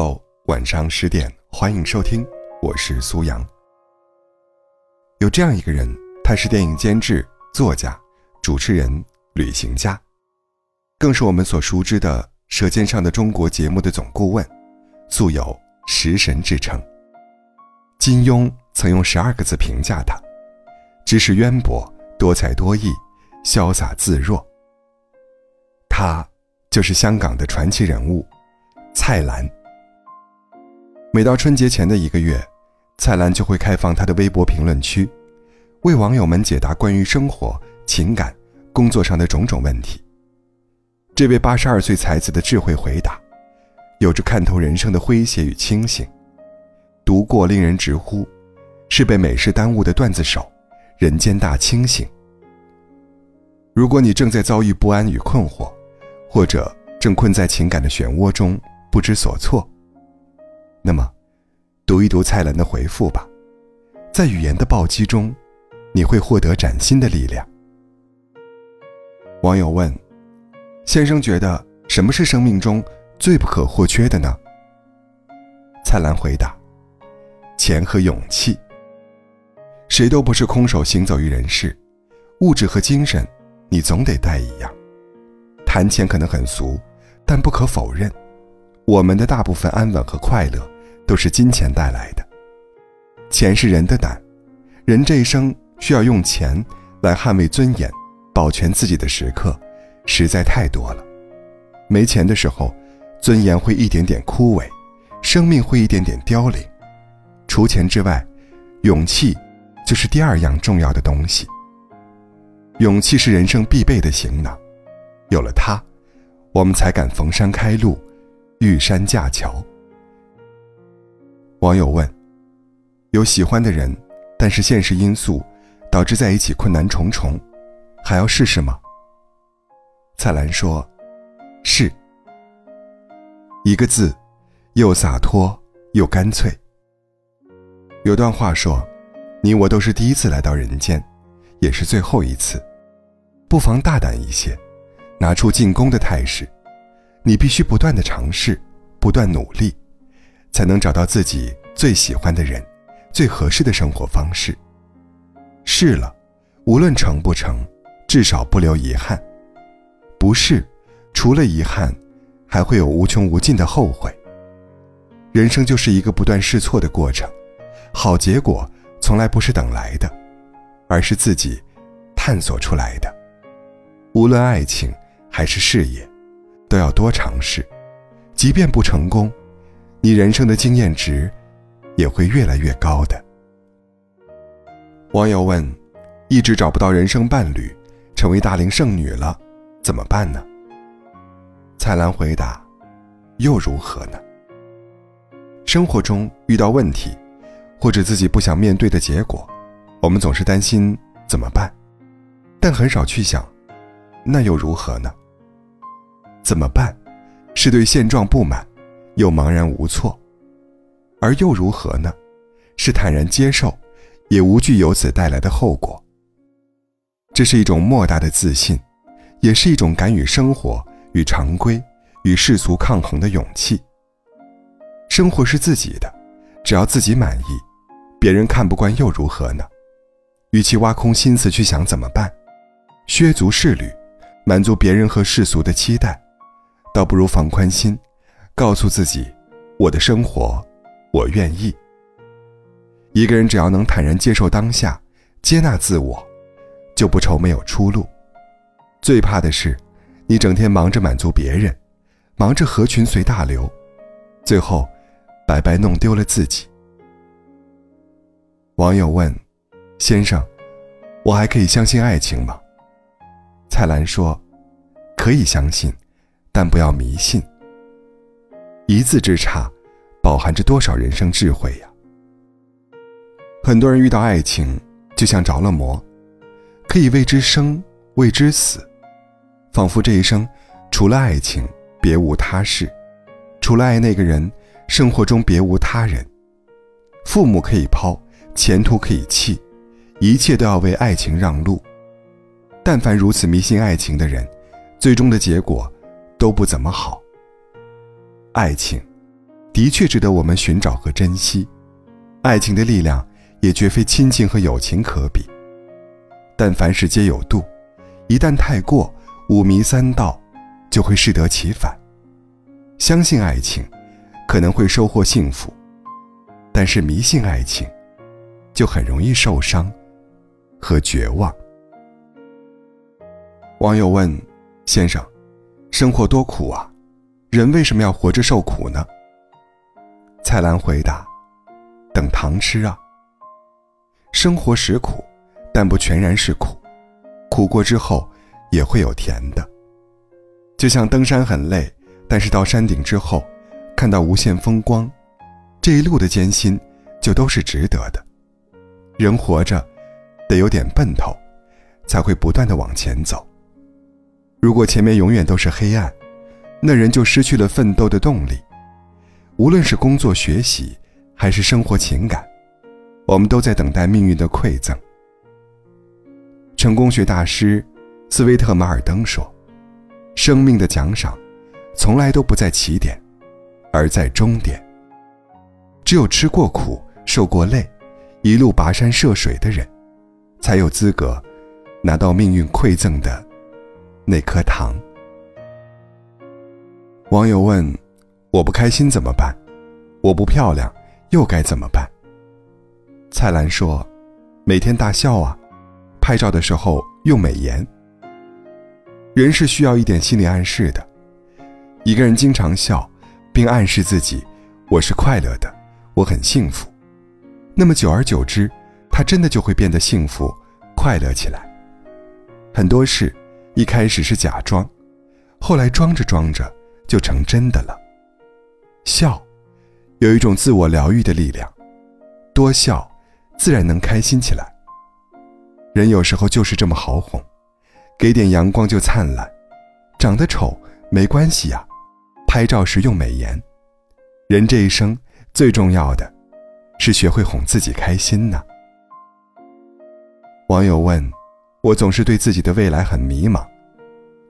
Hello，晚上十点，欢迎收听，我是苏阳。有这样一个人，他是电影监制、作家、主持人、旅行家，更是我们所熟知的《舌尖上的中国》节目的总顾问，素有“食神”之称。金庸曾用十二个字评价他：知识渊博、多才多艺、潇洒自若。他就是香港的传奇人物蔡澜。每到春节前的一个月，蔡澜就会开放他的微博评论区，为网友们解答关于生活、情感、工作上的种种问题。这位八十二岁才子的智慧回答，有着看透人生的诙谐与清醒。读过令人直呼，是被美食耽误的段子手，人间大清醒。如果你正在遭遇不安与困惑，或者正困在情感的漩涡中不知所措。那么，读一读蔡澜的回复吧，在语言的暴击中，你会获得崭新的力量。网友问：“先生觉得什么是生命中最不可或缺的呢？”蔡澜回答：“钱和勇气。谁都不是空手行走于人世，物质和精神，你总得带一样。谈钱可能很俗，但不可否认，我们的大部分安稳和快乐。”都是金钱带来的，钱是人的胆，人这一生需要用钱来捍卫尊严、保全自己的时刻，实在太多了。没钱的时候，尊严会一点点枯萎，生命会一点点凋零。除钱之外，勇气就是第二样重要的东西。勇气是人生必备的行囊，有了它，我们才敢逢山开路，遇山架桥。网友问：“有喜欢的人，但是现实因素导致在一起困难重重，还要试试吗？”蔡澜说：“是。”一个字，又洒脱又干脆。有段话说：“你我都是第一次来到人间，也是最后一次，不妨大胆一些，拿出进攻的态势。你必须不断的尝试，不断努力。”才能找到自己最喜欢的人，最合适的生活方式。试了，无论成不成，至少不留遗憾；不是，除了遗憾，还会有无穷无尽的后悔。人生就是一个不断试错的过程，好结果从来不是等来的，而是自己探索出来的。无论爱情还是事业，都要多尝试，即便不成功。你人生的经验值也会越来越高的。网友问：“一直找不到人生伴侣，成为大龄剩女了，怎么办呢？”蔡澜回答：“又如何呢？生活中遇到问题，或者自己不想面对的结果，我们总是担心怎么办，但很少去想，那又如何呢？怎么办？是对现状不满。”又茫然无措，而又如何呢？是坦然接受，也无惧由此带来的后果。这是一种莫大的自信，也是一种敢与生活、与常规、与世俗抗衡的勇气。生活是自己的，只要自己满意，别人看不惯又如何呢？与其挖空心思去想怎么办，削足适履，满足别人和世俗的期待，倒不如放宽心。告诉自己，我的生活，我愿意。一个人只要能坦然接受当下，接纳自我，就不愁没有出路。最怕的是，你整天忙着满足别人，忙着合群随大流，最后白白弄丢了自己。网友问：“先生，我还可以相信爱情吗？”蔡澜说：“可以相信，但不要迷信。”一字之差，饱含着多少人生智慧呀！很多人遇到爱情，就像着了魔，可以为之生，为之死，仿佛这一生除了爱情别无他事，除了爱那个人，生活中别无他人。父母可以抛，前途可以弃，一切都要为爱情让路。但凡如此迷信爱情的人，最终的结果都不怎么好。爱情，的确值得我们寻找和珍惜。爱情的力量也绝非亲情和友情可比。但凡事皆有度，一旦太过，五迷三道，就会适得其反。相信爱情，可能会收获幸福；但是迷信爱情，就很容易受伤和绝望。网友问：“先生，生活多苦啊，人为什么要活着受苦呢？”蔡澜回答：“等糖吃啊。生活实苦，但不全然是苦，苦过之后也会有甜的。就像登山很累，但是到山顶之后，看到无限风光，这一路的艰辛就都是值得的。人活着，得有点奔头，才会不断的往前走。”如果前面永远都是黑暗，那人就失去了奋斗的动力。无论是工作、学习，还是生活、情感，我们都在等待命运的馈赠。成功学大师斯威特马尔登说：“生命的奖赏，从来都不在起点，而在终点。只有吃过苦、受过累，一路跋山涉水的人，才有资格拿到命运馈赠的。”那颗糖。网友问：“我不开心怎么办？我不漂亮又该怎么办？”蔡澜说：“每天大笑啊，拍照的时候用美颜。人是需要一点心理暗示的。一个人经常笑，并暗示自己我是快乐的，我很幸福，那么久而久之，他真的就会变得幸福、快乐起来。很多事。”一开始是假装，后来装着装着就成真的了。笑，有一种自我疗愈的力量，多笑，自然能开心起来。人有时候就是这么好哄，给点阳光就灿烂。长得丑没关系呀，拍照时用美颜。人这一生最重要的，是学会哄自己开心呢。网友问。我总是对自己的未来很迷茫，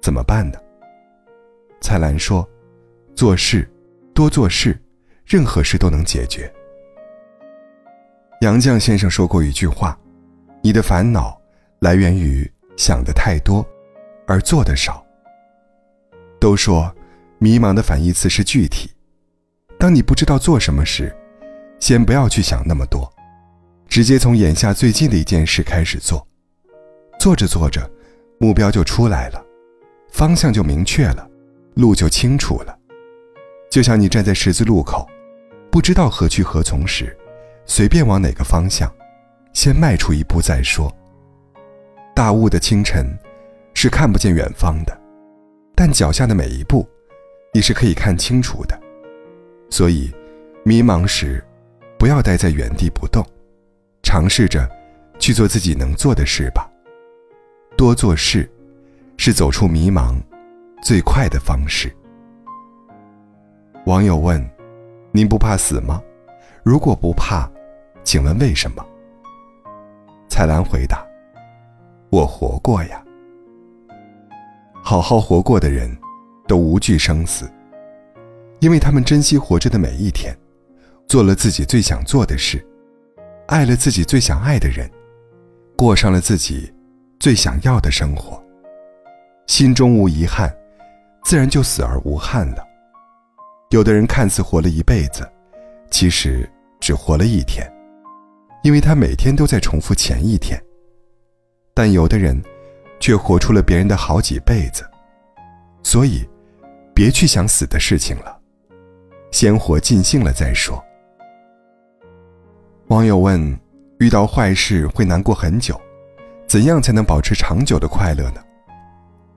怎么办呢？蔡澜说：“做事，多做事，任何事都能解决。”杨绛先生说过一句话：“你的烦恼来源于想的太多，而做的少。”都说迷茫的反义词是具体。当你不知道做什么时，先不要去想那么多，直接从眼下最近的一件事开始做。做着做着，目标就出来了，方向就明确了，路就清楚了。就像你站在十字路口，不知道何去何从时，随便往哪个方向，先迈出一步再说。大雾的清晨，是看不见远方的，但脚下的每一步，你是可以看清楚的。所以，迷茫时，不要待在原地不动，尝试着去做自己能做的事吧。多做事，是走出迷茫最快的方式。网友问：“您不怕死吗？如果不怕，请问为什么？”蔡澜回答：“我活过呀。好好活过的人，都无惧生死，因为他们珍惜活着的每一天，做了自己最想做的事，爱了自己最想爱的人，过上了自己。”最想要的生活，心中无遗憾，自然就死而无憾了。有的人看似活了一辈子，其实只活了一天，因为他每天都在重复前一天。但有的人，却活出了别人的好几辈子。所以，别去想死的事情了，先活尽兴了再说。网友问：遇到坏事会难过很久？怎样才能保持长久的快乐呢？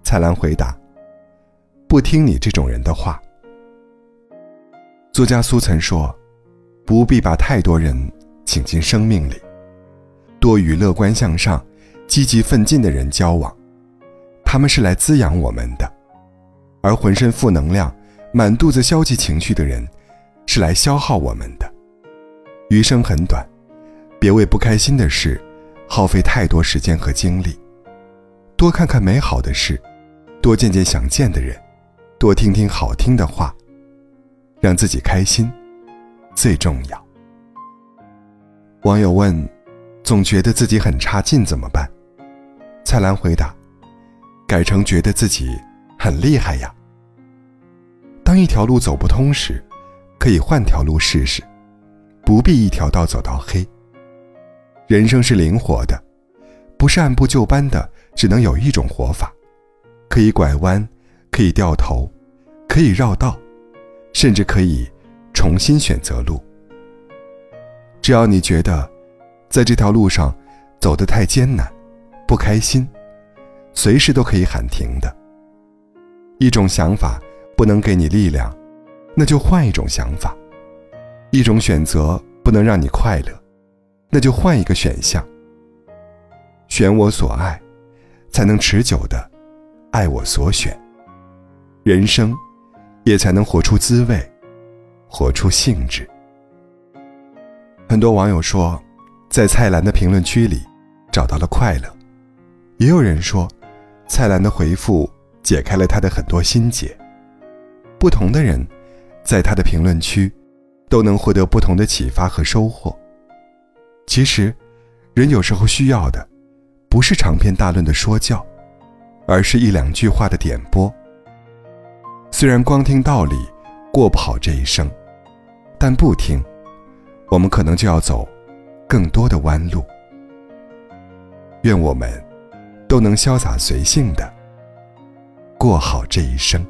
蔡澜回答：“不听你这种人的话。”作家苏岑说：“不必把太多人请进生命里，多与乐观向上、积极奋进的人交往，他们是来滋养我们的；而浑身负能量、满肚子消极情绪的人，是来消耗我们的。余生很短，别为不开心的事。”耗费太多时间和精力，多看看美好的事，多见见想见的人，多听听好听的话，让自己开心，最重要。网友问：“总觉得自己很差劲怎么办？”蔡澜回答：“改成觉得自己很厉害呀。当一条路走不通时，可以换条路试试，不必一条道走到黑。人生是灵活的，不是按部就班的，只能有一种活法，可以拐弯，可以掉头，可以绕道，甚至可以重新选择路。只要你觉得，在这条路上走得太艰难。”不开心，随时都可以喊停的。一种想法不能给你力量，那就换一种想法；一种选择不能让你快乐，那就换一个选项。选我所爱，才能持久的爱我所选。人生也才能活出滋味，活出兴致。很多网友说，在蔡澜的评论区里找到了快乐。也有人说，蔡澜的回复解开了他的很多心结。不同的人，在他的评论区，都能获得不同的启发和收获。其实，人有时候需要的，不是长篇大论的说教，而是一两句话的点拨。虽然光听道理，过不好这一生，但不听，我们可能就要走更多的弯路。愿我们。都能潇洒随性的过好这一生。